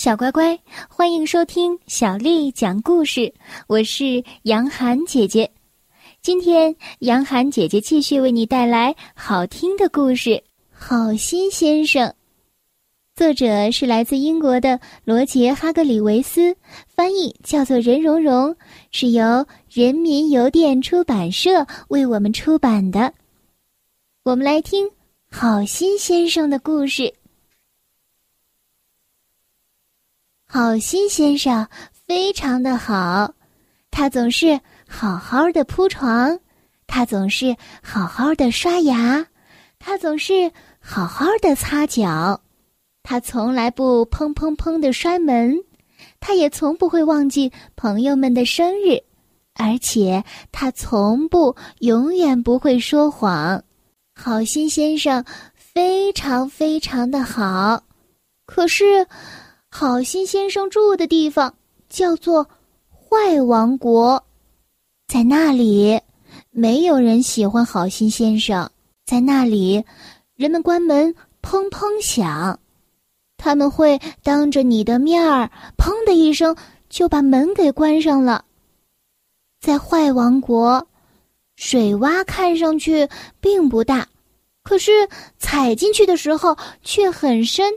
小乖乖，欢迎收听小丽讲故事。我是杨涵姐姐，今天杨涵姐姐继续为你带来好听的故事《好心先生》。作者是来自英国的罗杰·哈格里维斯，翻译叫做任蓉蓉，是由人民邮电出版社为我们出版的。我们来听好心先生的故事。好心先生非常的好，他总是好好的铺床，他总是好好的刷牙，他总是好好的擦脚，他从来不砰砰砰的摔门，他也从不会忘记朋友们的生日，而且他从不永远不会说谎。好心先生非常非常的好，可是。好心先生住的地方叫做坏王国，在那里，没有人喜欢好心先生。在那里，人们关门砰砰响，他们会当着你的面儿砰的一声就把门给关上了。在坏王国，水洼看上去并不大，可是踩进去的时候却很深。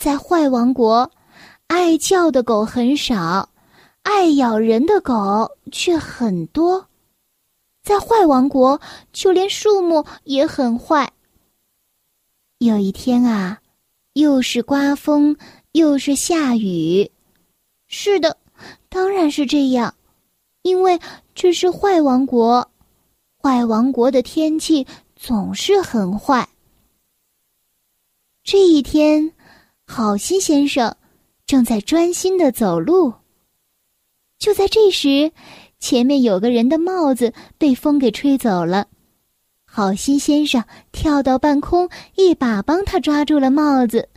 在坏王国，爱叫的狗很少，爱咬人的狗却很多。在坏王国，就连树木也很坏。有一天啊，又是刮风，又是下雨。是的，当然是这样，因为这是坏王国，坏王国的天气总是很坏。这一天。好心先生正在专心的走路。就在这时，前面有个人的帽子被风给吹走了。好心先生跳到半空，一把帮他抓住了帽子。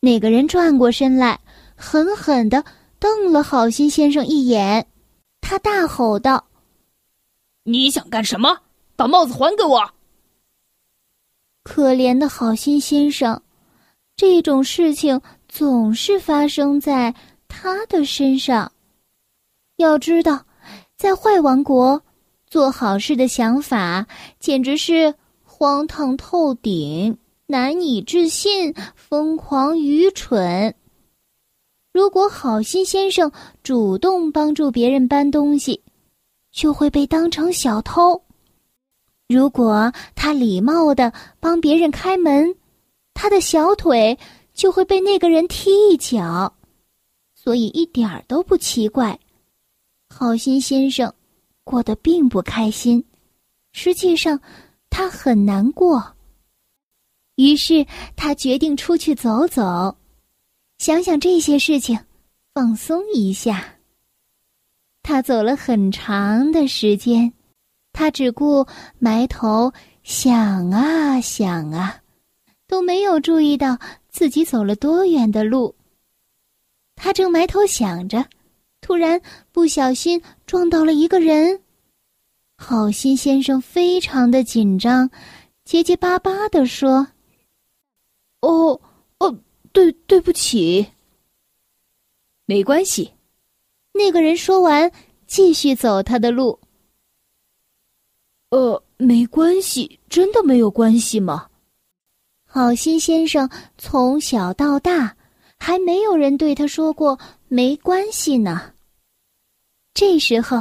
那个人转过身来，狠狠的瞪了好心先生一眼。他大吼道：“你想干什么？把帽子还给我！”可怜的好心先生。这种事情总是发生在他的身上。要知道，在坏王国，做好事的想法简直是荒唐透顶、难以置信、疯狂愚蠢。如果好心先生主动帮助别人搬东西，就会被当成小偷；如果他礼貌的帮别人开门，他的小腿就会被那个人踢一脚，所以一点儿都不奇怪。好心先生过得并不开心，实际上他很难过。于是他决定出去走走，想想这些事情，放松一下。他走了很长的时间，他只顾埋头想啊想啊。都没有注意到自己走了多远的路。他正埋头想着，突然不小心撞到了一个人。好心先生非常的紧张，结结巴巴的说：“哦，哦，对，对不起。没关系。”那个人说完，继续走他的路。呃，没关系，真的没有关系吗？好心先生从小到大，还没有人对他说过没关系呢。这时候，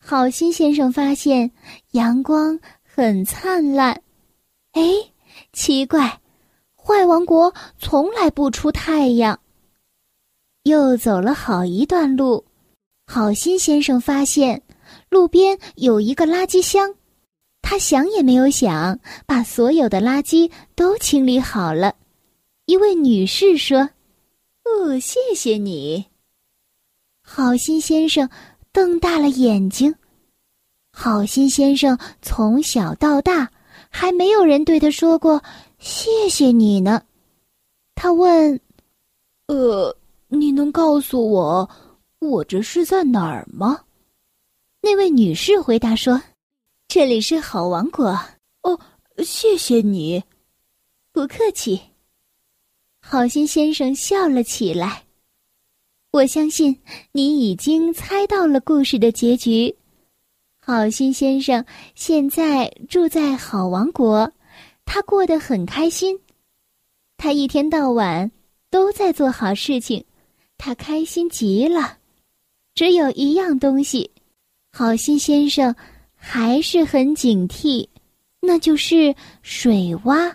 好心先生发现阳光很灿烂。哎，奇怪，坏王国从来不出太阳。又走了好一段路，好心先生发现路边有一个垃圾箱。他想也没有想，把所有的垃圾都清理好了。一位女士说：“哦，谢谢你，好心先生。”瞪大了眼睛。好心先生从小到大，还没有人对他说过“谢谢你”呢。他问：“呃，你能告诉我，我这是在哪儿吗？”那位女士回答说。这里是好王国哦，谢谢你，不客气。好心先生笑了起来。我相信你已经猜到了故事的结局。好心先生现在住在好王国，他过得很开心。他一天到晚都在做好事情，他开心极了。只有一样东西，好心先生还是很警惕，那就是水洼。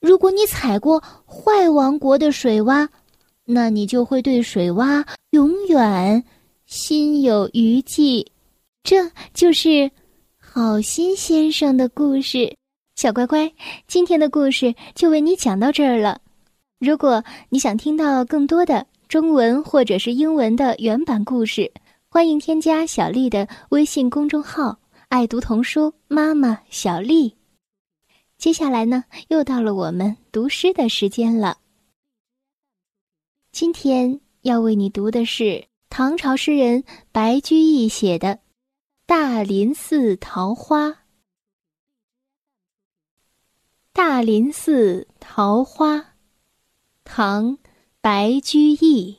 如果你踩过坏王国的水洼，那你就会对水洼永远心有余悸。这就是好心先生的故事。小乖乖，今天的故事就为你讲到这儿了。如果你想听到更多的中文或者是英文的原版故事，欢迎添加小丽的微信公众号“爱读童书妈妈小丽”。接下来呢，又到了我们读诗的时间了。今天要为你读的是唐朝诗人白居易写的《大林寺桃花》。大林寺桃花，唐·白居易。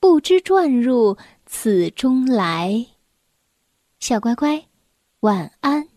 不知转入此中来。小乖乖，晚安。